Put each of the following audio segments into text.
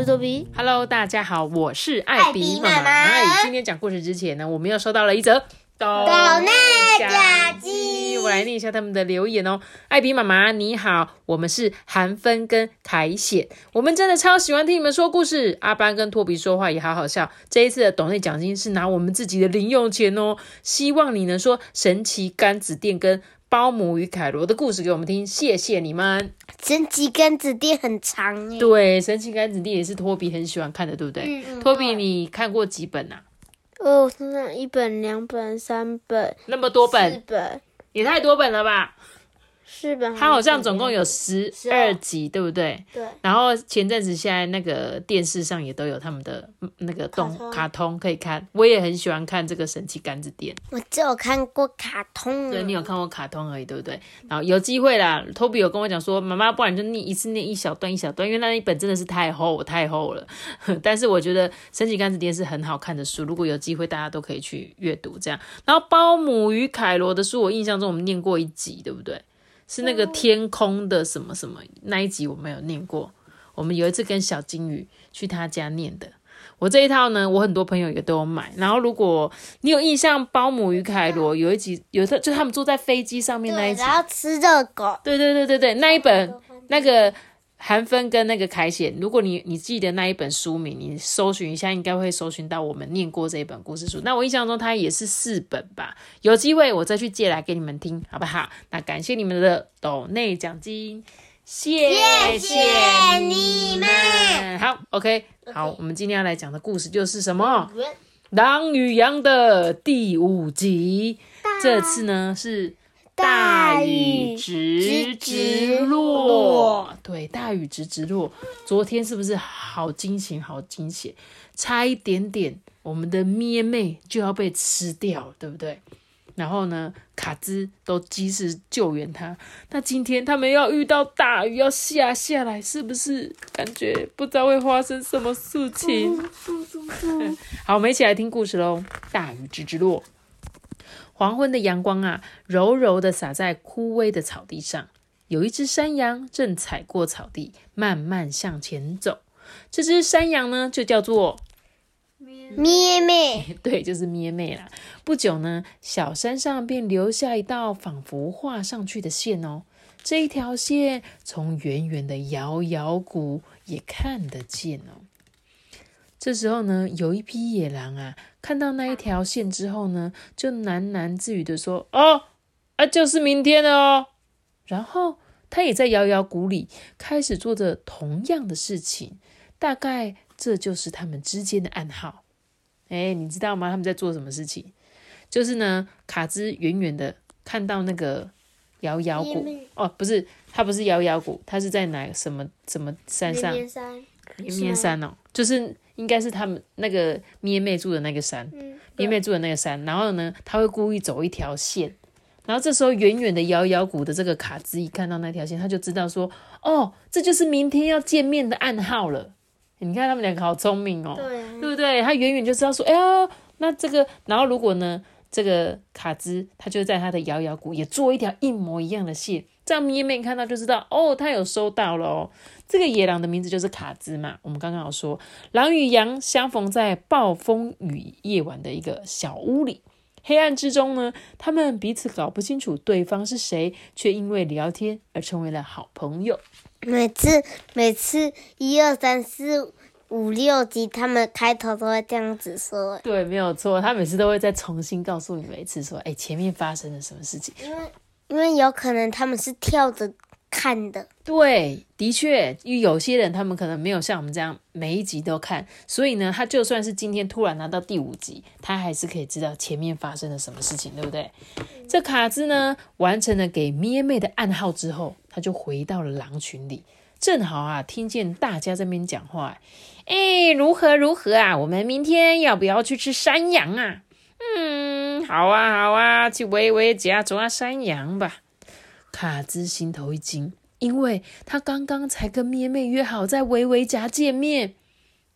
我是豆比。！Hello，大家好，我是艾比妈妈今天讲故事之前呢，我们又收到了一则抖抖内假鸡我来念一下他们的留言哦。艾比妈妈你好，我们是韩芬跟凯显，我们真的超喜欢听你们说故事。阿班跟托比说话也好好笑。这一次的抖内奖金是拿我们自己的零用钱哦，希望你能说神奇柑子店跟。包姆与凯罗的故事给我们听，谢谢你们。神奇杆子店很长耶，对，神奇杆子店也是托比很喜欢看的，对不对？嗯嗯托比，你看过几本啊？哦，身上一本、两本、三本、那么多本四，本、也太多本了吧？四本。它好像总共有十二集，对不对？对，然后前阵子现在那个电视上也都有他们的嗯那个动卡通卡通可以看，我也很喜欢看这个神奇杆子店。我只有看过卡通。对你有看过卡通而已，对不对？然后有机会啦，托比有跟我讲说，妈妈，不然就念一次念一小段一小段，因为那一本真的是太厚太厚了。但是我觉得《神奇杆子店》是很好看的书，如果有机会，大家都可以去阅读这样。然后《包姆与凯罗》的书，我印象中我们念过一集，对不对？是那个天空的什么什么那一集我没有念过。我们有一次跟小金鱼去他家念的。我这一套呢，我很多朋友也都有买。然后如果你有印象，《包姆与凯罗》有一集，有次就他们坐在飞机上面那一对，集，然后吃热狗。对对对对对，那一本那个韩芬跟那个凯显，如果你你记得那一本书名，你搜寻一下，应该会搜寻到我们念过这一本故事书。那我印象中它也是四本吧，有机会我再去借来给你们听，好不好？那感谢你们的抖内奖金，谢谢你们。好，OK，好，我们今天要来讲的故事就是什么？《狼与羊》的第五集。这次呢是大雨直直落，对，大雨直直落。昨天是不是好惊险，好惊险？差一点点，我们的咩妹就要被吃掉了，对不对？然后呢，卡兹都及时救援他。那今天他们要遇到大雨，要下下来，是不是感觉不知道会发生什么事情？好，我们一起来听故事喽。大雨直直落。黄昏的阳光啊，柔柔的洒在枯萎的草地上。有一只山羊正踩过草地，慢慢向前走。这只山羊呢，就叫做咩咩，对，就是咩咩啦。不久呢，小山上便留下一道仿佛画上去的线哦。这一条线从远远的摇摇谷也看得见哦。这时候呢，有一匹野狼啊，看到那一条线之后呢，就喃喃自语的说：“哦，啊，就是明天了哦。”然后他也在摇摇谷里开始做着同样的事情，大概这就是他们之间的暗号。哎，你知道吗？他们在做什么事情？就是呢，卡兹远远的看到那个摇摇谷哦，不是，他不是摇摇谷，他是在哪什么什么山上？绵山，绵绵山哦，就是应该是他们那个咩妹住的那个山，嗯，咩妹住的那个山。然后呢，他会故意走一条线，然后这时候远远的摇摇谷的这个卡兹一看到那条线，他就知道说，哦，这就是明天要见面的暗号了。你看他们两个好聪明哦，对啊，对不对？他远远就知道说，哎呀，那这个，然后如果呢，这个卡兹他就在他的摇摇鼓也做一条一模一样的线，这样咩妹看到就知道，哦，他有收到了哦。这个野狼的名字就是卡兹嘛，我们刚刚有说，狼与羊相逢在暴风雨夜晚的一个小屋里。黑暗之中呢，他们彼此搞不清楚对方是谁，却因为聊天而成为了好朋友。每次每次一二三四五六集，他们开头都会这样子说，对，没有错，他每次都会再重新告诉你们一次，说，哎，前面发生了什么事情。因为因为有可能他们是跳着看的，对，的确，因为有些人他们可能没有像我们这样每一集都看，所以呢，他就算是今天突然拿到第五集，他还是可以知道前面发生了什么事情，对不对？这卡兹呢，完成了给咩妹的暗号之后，他就回到了狼群里，正好啊，听见大家在那边讲话，哎，如何如何啊？我们明天要不要去吃山羊啊？嗯好啊，好啊，去维维家抓山羊吧。卡兹心头一惊，因为他刚刚才跟咩妹约好在维维家见面。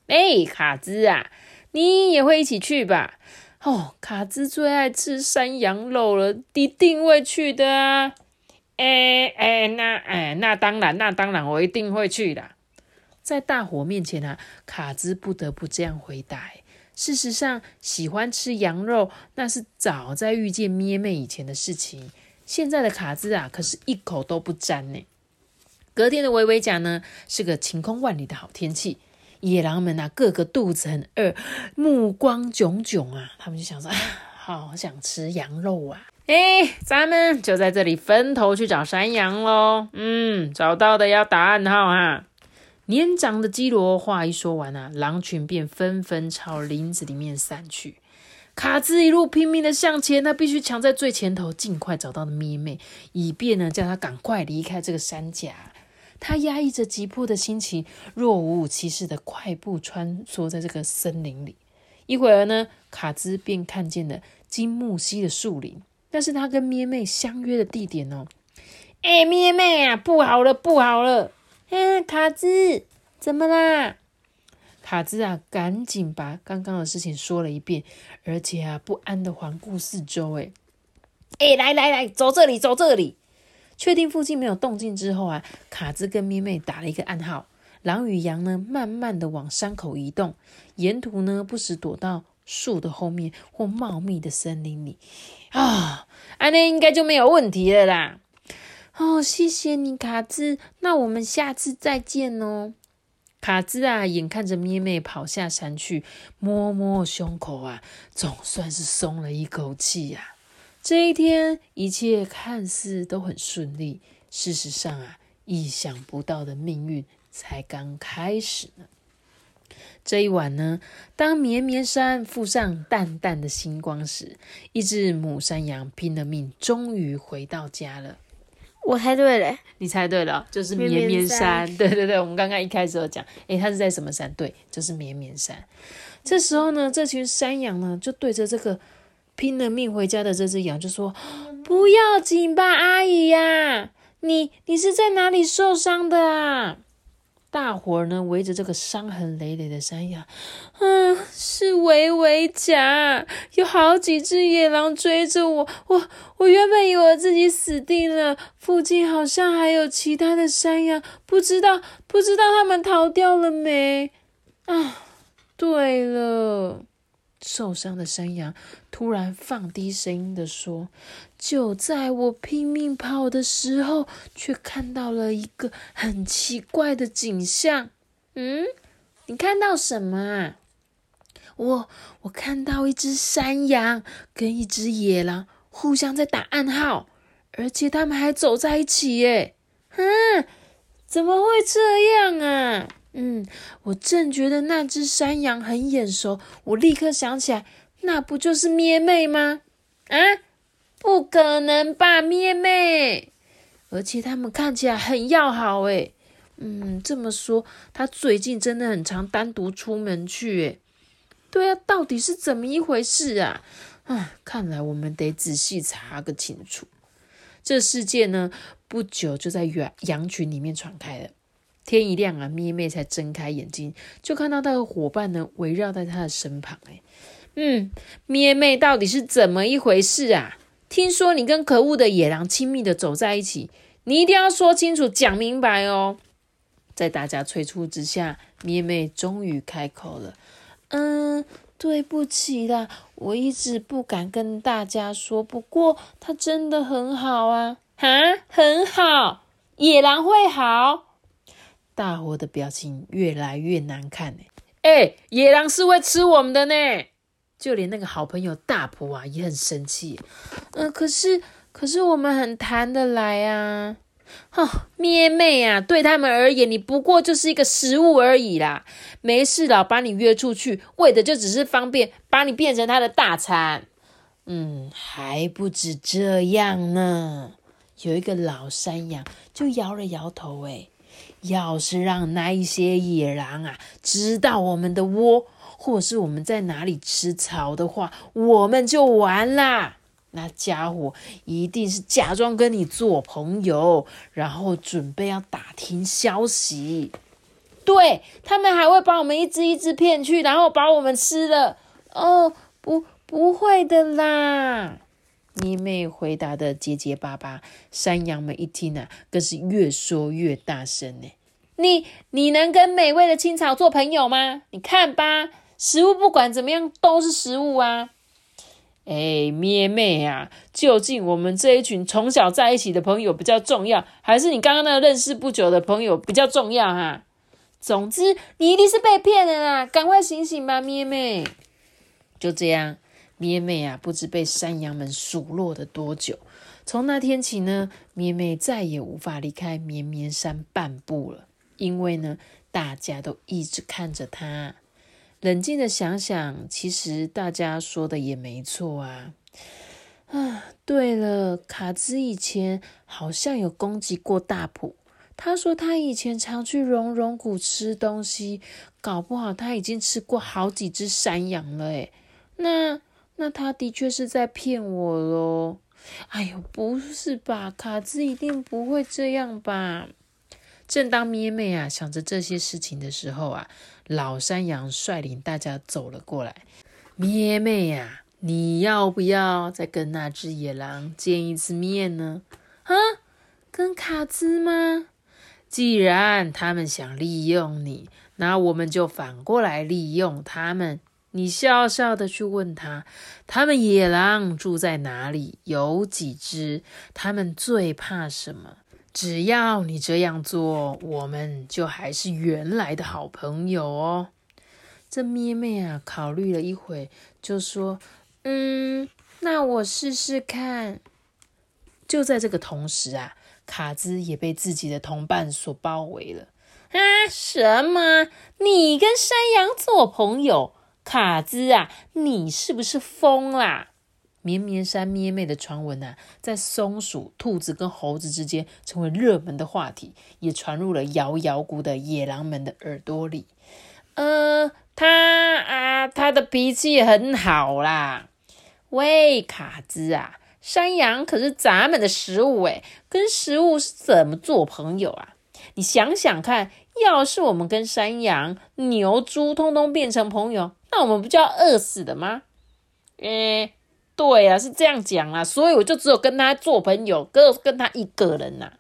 哎，卡兹啊，你也会一起去吧？哦，卡兹最爱吃山羊肉了，一定会去的啊！哎哎，那哎，那当然，那当然，我一定会去的。在大伙面前啊，卡兹不得不这样回答。事实上，喜欢吃羊肉那是早在遇见咩妹以前的事情。现在的卡兹啊，可是一口都不沾呢。隔天的维维甲呢，是个晴空万里的好天气。野狼们啊，个个肚子很饿，目光炯炯啊，他们就想说，好想吃羊肉啊！哎，咱们就在这里分头去找山羊喽。嗯，找到的要打暗号哈。年长的基罗话一说完啊，狼群便纷纷朝林子里面散去。卡兹一路拼命的向前，他必须抢在最前头，尽快找到咪妹，以便呢叫他赶快离开这个山甲。他压抑着急迫的心情，若无其事的快步穿梭在这个森林里。一会儿呢，卡兹便看见了金木犀的树林。但是他跟咩妹相约的地点哦，哎，咩妹啊，不好了，不好了！哎，卡兹，怎么啦？卡兹啊，赶紧把刚刚的事情说了一遍，而且啊，不安的环顾四周。哎，哎，来来来，走这里，走这里。确定附近没有动静之后啊，卡兹跟咩妹打了一个暗号。狼与羊呢，慢慢的往山口移动，沿途呢，不时躲到。树的后面或茂密的森林里啊，安妮应该就没有问题了啦。哦，谢谢你，卡兹。那我们下次再见哦。卡兹啊，眼看着咩妹跑下山去，摸摸胸口啊，总算是松了一口气呀。这一天一切看似都很顺利，事实上啊，意想不到的命运才刚开始呢。这一晚呢，当绵绵山附上淡淡的星光时，一只母山羊拼了命，终于回到家了。我猜对了，你猜对了，就是绵绵山。对对对，我们刚刚一开始有讲，诶，它是在什么山？对，就是绵绵山。这时候呢，这群山羊呢，就对着这个拼了命回家的这只羊就说：“不要紧吧，阿姨呀，你你是在哪里受伤的啊？”大伙儿呢围着这个伤痕累累的山羊，嗯，是维维甲，有好几只野狼追着我，我我原本以为自己死定了，附近好像还有其他的山羊，不知道不知道他们逃掉了没？啊，对了。受伤的山羊突然放低声音的说：“就在我拼命跑的时候，却看到了一个很奇怪的景象。嗯，你看到什么啊？我我看到一只山羊跟一只野狼互相在打暗号，而且他们还走在一起。耶！嗯，怎么会这样啊？”嗯，我正觉得那只山羊很眼熟，我立刻想起来，那不就是咩妹吗？啊，不可能吧，咩妹！而且他们看起来很要好，诶。嗯，这么说，他最近真的很常单独出门去，诶。对啊，到底是怎么一回事啊？啊，看来我们得仔细查个清楚。这事件呢，不久就在羊羊群里面传开了。天一亮啊，咩妹才睁开眼睛，就看到他的伙伴呢围绕在他的身旁。哎，嗯，咩妹到底是怎么一回事啊？听说你跟可恶的野狼亲密的走在一起，你一定要说清楚、讲明白哦。在大家催促之下，咩妹终于开口了：“嗯，对不起啦，我一直不敢跟大家说。不过他真的很好啊，哈，很好，野狼会好。”大伙的表情越来越难看呢。哎，野狼是会吃我们的呢。就连那个好朋友大婆啊也很生气。嗯，可是可是我们很谈得来啊。哈，咩妹啊，对他们而言，你不过就是一个食物而已啦。没事老把你约出去，为的就只是方便把你变成他的大餐。嗯，还不止这样呢。有一个老山羊就摇了摇头，哎。要是让那一些野狼啊知道我们的窝，或者是我们在哪里吃草的话，我们就完啦。那家伙一定是假装跟你做朋友，然后准备要打听消息。对他们还会把我们一只一只骗去，然后把我们吃了。哦，不，不会的啦。妮妹回答的结结巴巴，山羊们一听啊，更是越说越大声呢。你你能跟美味的青草做朋友吗？你看吧，食物不管怎么样都是食物啊。哎，咩妹啊，究竟我们这一群从小在一起的朋友比较重要，还是你刚刚那个认识不久的朋友比较重要哈？总之，你一定是被骗了啦！赶快醒醒吧，咩妹。就这样。咩妹啊，不知被山羊们数落了多久。从那天起呢，咩妹再也无法离开绵绵山半步了，因为呢，大家都一直看着她。冷静的想想，其实大家说的也没错啊。啊，对了，卡兹以前好像有攻击过大普。他说他以前常去熔熔谷吃东西，搞不好他已经吃过好几只山羊了。诶那。那他的确是在骗我喽！哎呦，不是吧？卡兹一定不会这样吧？正当咩妹啊想着这些事情的时候啊，老山羊率领大家走了过来。咩妹呀，你要不要再跟那只野狼见一次面呢？啊，跟卡兹吗？既然他们想利用你，那我们就反过来利用他们。你笑笑的去问他，他们野狼住在哪里？有几只？他们最怕什么？只要你这样做，我们就还是原来的好朋友哦。这咩咩啊，考虑了一会，就说：“嗯，那我试试看。”就在这个同时啊，卡兹也被自己的同伴所包围了。啊，什么？你跟山羊做朋友？卡兹啊，你是不是疯啦？绵绵山咩妹的传闻啊，在松鼠、兔子跟猴子之间成为热门的话题，也传入了摇摇谷的野狼们的耳朵里。呃，他啊，他的脾气很好啦。喂，卡兹啊，山羊可是咱们的食物诶，跟食物是怎么做朋友啊？你想想看，要是我们跟山羊、牛、猪通通变成朋友，那我们不就要饿死的吗？诶，对啊，是这样讲啊，所以我就只有跟他做朋友，跟跟他一个人呐。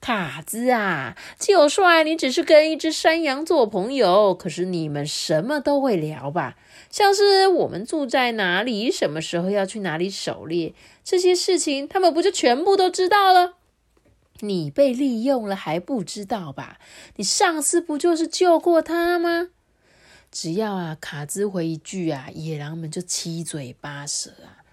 卡兹啊，就算你只是跟一只山羊做朋友，可是你们什么都会聊吧？像是我们住在哪里，什么时候要去哪里狩猎，这些事情，他们不就全部都知道了？你被利用了还不知道吧？你上次不就是救过他吗？只要啊，卡兹回一句啊，野狼们就七嘴八舌啊！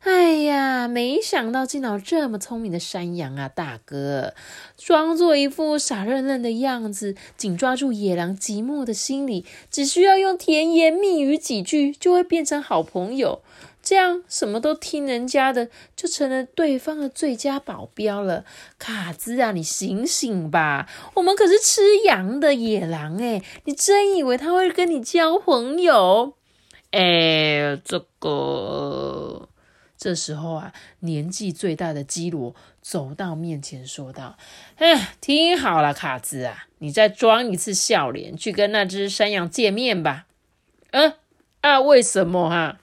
哎呀，没想到竟然有这么聪明的山羊啊，大哥，装作一副傻愣愣的样子，紧抓住野狼寂寞的心理，只需要用甜言蜜语几句，就会变成好朋友。这样什么都听人家的，就成了对方的最佳保镖了。卡兹啊，你醒醒吧！我们可是吃羊的野狼诶你真以为他会跟你交朋友？哎，这个这时候啊，年纪最大的基罗走到面前说道：“哎，听好了，卡兹啊，你再装一次笑脸，去跟那只山羊见面吧。”嗯啊，为什么哈？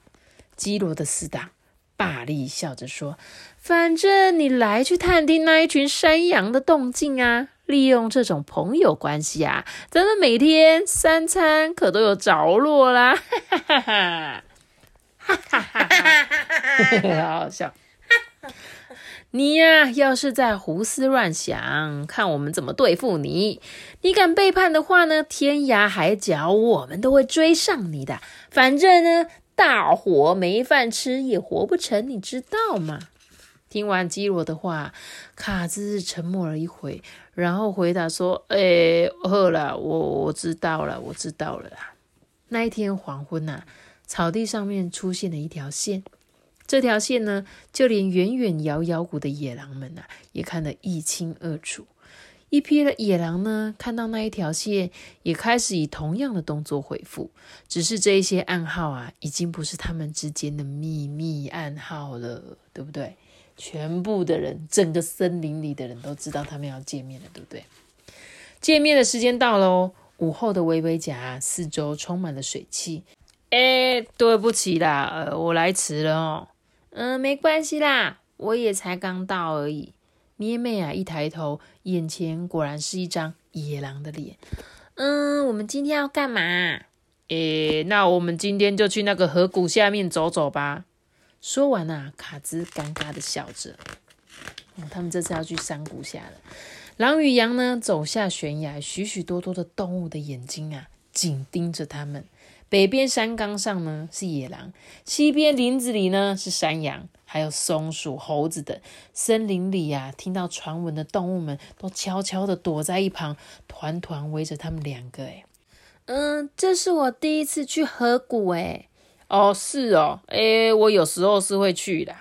基罗的死党霸力笑着说：“反正你来去探听那一群山羊的动静啊，利用这种朋友关系啊，咱们每天三餐可都有着落啦！”哈哈哈哈哈哈哈哈！好好笑。你呀，要是在胡思乱想，看我们怎么对付你。你敢背叛的话呢，天涯海角我们都会追上你的。反正呢。大伙没饭吃也活不成，你知道吗？听完基罗的话，卡兹沉默了一会，然后回答说：“哎，饿了，我我知道了，我知道了。”那一天黄昏呐，草地上面出现了一条线，这条线呢，就连远远遥遥谷的野狼们呐，也看得一清二楚。一批的野狼呢，看到那一条线，也开始以同样的动作回复。只是这一些暗号啊，已经不是他们之间的秘密暗号了，对不对？全部的人，整个森林里的人都知道他们要见面了，对不对？见面的时间到喽！午后的微微甲，四周充满了水汽。哎，对不起啦，我来迟了哦。嗯，没关系啦，我也才刚到而已。咩妹啊，一抬头，眼前果然是一张野狼的脸。嗯，我们今天要干嘛？诶，那我们今天就去那个河谷下面走走吧。说完啊，卡兹尴尬的笑着。哦，他们这次要去山谷下了。狼与羊呢，走下悬崖，许许多多的动物的眼睛啊，紧盯着他们。北边山岗上呢是野狼，西边林子里呢是山羊，还有松鼠、猴子等。森林里呀，听到传闻的动物们都悄悄的躲在一旁，团团围着他们两个。哎，嗯，这是我第一次去河谷。哎，哦，是哦，哎，我有时候是会去的。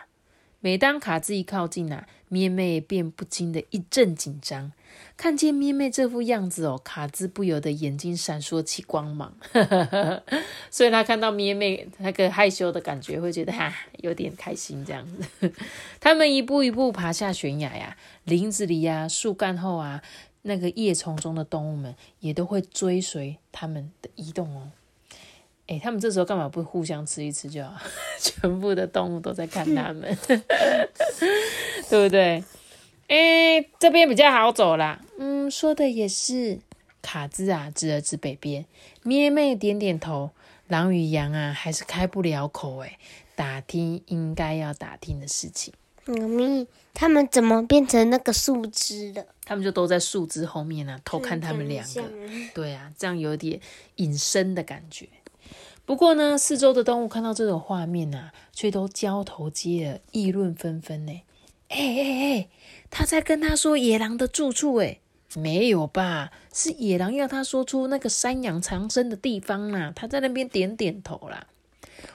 每当卡兹一靠近啊，咩妹便不禁的一阵紧张。看见咩妹这副样子哦，卡兹不由得眼睛闪烁起光芒，所以他看到咩妹那个害羞的感觉，会觉得哈有点开心这样子。他们一步一步爬下悬崖呀，林子里呀、树干后啊，那个叶丛中的动物们也都会追随他们的移动哦。哎，他们这时候干嘛不互相吃一吃就好？全部的动物都在看他们，对不对？哎，这边比较好走啦。嗯，说的也是。卡兹啊，指了指北边。咩妹点点头。狼与羊啊，还是开不了口哎，打听应该要打听的事情。妈咪，他们怎么变成那个树枝了？他们就都在树枝后面呢，偷看他们两个。对啊，这样有点隐身的感觉。不过呢，四周的动物看到这种画面啊，却都交头接耳，议论纷纷呢。哎哎哎！他在跟他说野狼的住处，诶没有吧？是野狼要他说出那个山羊藏身的地方啦。他在那边点点头啦。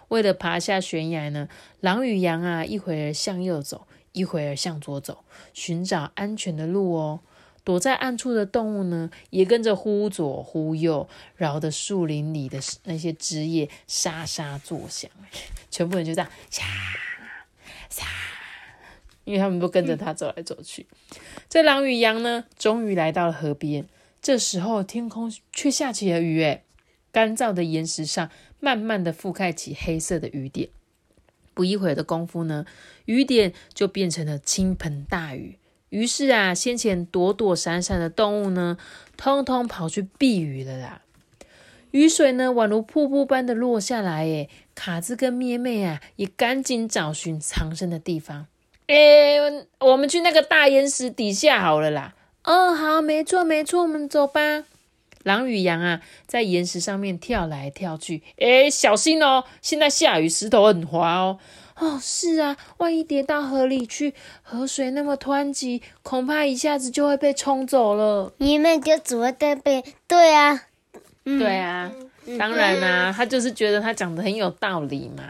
为了爬下悬崖呢，狼与羊啊，一会儿向右走，一会儿向左走，寻找安全的路哦。躲在暗处的动物呢，也跟着忽左忽右，绕的树林里的那些枝叶沙沙作响，全部人就这样，沙沙。因为他们都跟着他走来走去，这狼与羊呢，终于来到了河边。这时候，天空却下起了雨，诶干燥的岩石上慢慢的覆盖起黑色的雨点。不一会儿的功夫呢，雨点就变成了倾盆大雨。于是啊，先前躲躲闪闪的动物呢，通通跑去避雨了啦。雨水呢，宛如瀑布般的落下来，诶卡兹跟咩咩啊，也赶紧找寻藏身的地方。哎，我们去那个大岩石底下好了啦。哦，好，没错没错，我们走吧。狼与羊啊，在岩石上面跳来跳去。哎，小心哦，现在下雨，石头很滑哦。哦，是啊，万一跌到河里去，河水那么湍急，恐怕一下子就会被冲走了。你们就只会在被……对啊，对啊，当然啦，他就是觉得他讲的很有道理嘛。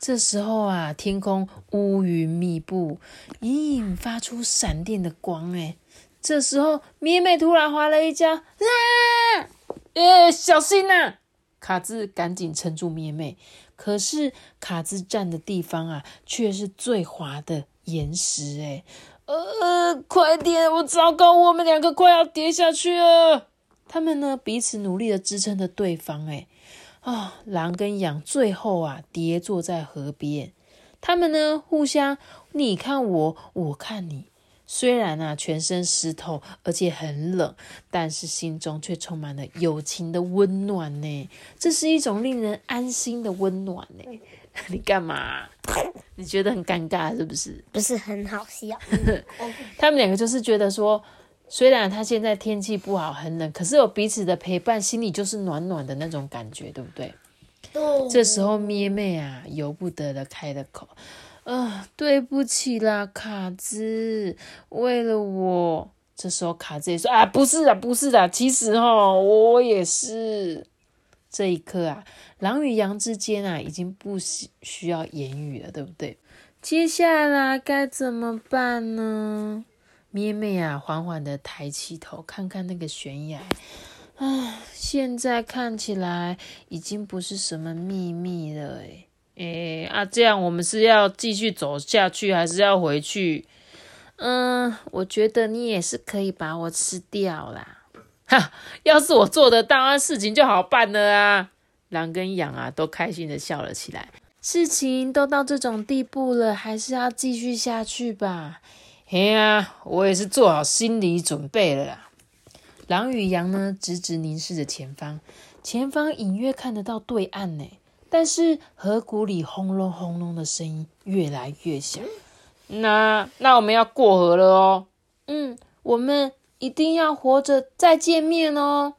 这时候啊，天空乌云密布，隐隐发出闪电的光。哎，这时候咩咩突然滑了一跤，啦！哎，小心呐！卡兹赶紧撑住咩咩。可是卡兹站的地方啊，却是最滑的岩石。哎，呃，快点！我糟糕，我们两个快要跌下去了。他们呢，彼此努力的支撑着对方。哎。啊，狼跟羊最后啊跌坐在河边，他们呢互相你看我，我看你。虽然啊全身湿透，而且很冷，但是心中却充满了友情的温暖呢。这是一种令人安心的温暖呢。你干嘛？你觉得很尴尬是不是？不是很好笑。他们两个就是觉得说。虽然他现在天气不好，很冷，可是有彼此的陪伴，心里就是暖暖的那种感觉，对不对？这时候咩咩啊，由不得的开了口：“啊，对不起啦，卡兹，为了我。”这时候卡兹也说：“啊，不是啊，不是的，其实哈，我也是。”这一刻啊，狼与羊之间啊，已经不需需要言语了，对不对？接下来该怎么办呢？咩咩啊，缓缓的抬起头，看看那个悬崖。啊，现在看起来已经不是什么秘密了，诶诶啊，这样我们是要继续走下去，还是要回去？嗯，我觉得你也是可以把我吃掉啦。哈，要是我做得到，那事情就好办了啊！狼跟羊啊，都开心的笑了起来。事情都到这种地步了，还是要继续下去吧。嘿呀，我也是做好心理准备了啦。狼与羊呢，直直凝视着前方，前方隐约看得到对岸呢，但是河谷里轰隆轰隆的声音越来越响。那那我们要过河了哦。嗯，我们一定要活着再见面哦。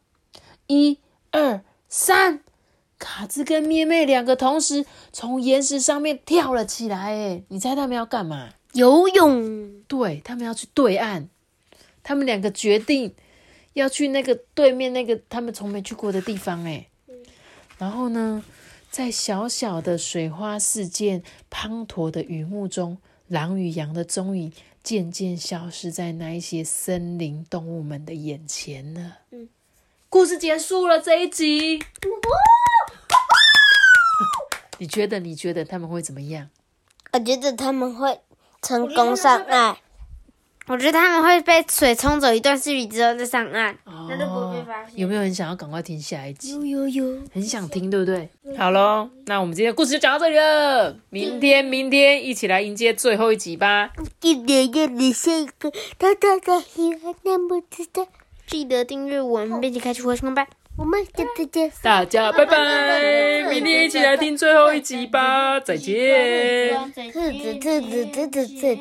一、二、三，卡兹跟咩咩两个同时从岩石上面跳了起来。哎，你猜他们要干嘛？游泳。对他们要去对岸。他们两个决定要去那个对面那个他们从没去过的地方。哎，然后呢，在小小的水花四溅、滂沱的雨幕中。狼与羊的踪影渐渐消失在那一些森林动物们的眼前了。嗯，故事结束了这一集。你觉得？你觉得他们会怎么样？我觉得他们会成功上岸。我觉得他们会被水冲走一段距离之后再上岸，那就不会发现。有没有很想要赶快听下一集？有有有，很想听，对不对？好喽，那我们今天的故事就讲到这里了。明天，明天一起来迎接最后一集吧。记得要你下一个，大大的喜欢那么知道，记得订阅我们，并且开启活动吧。我们下次见，大家拜拜。明天一起来听最后一集吧，再见。兔子，兔子，兔子，兔子。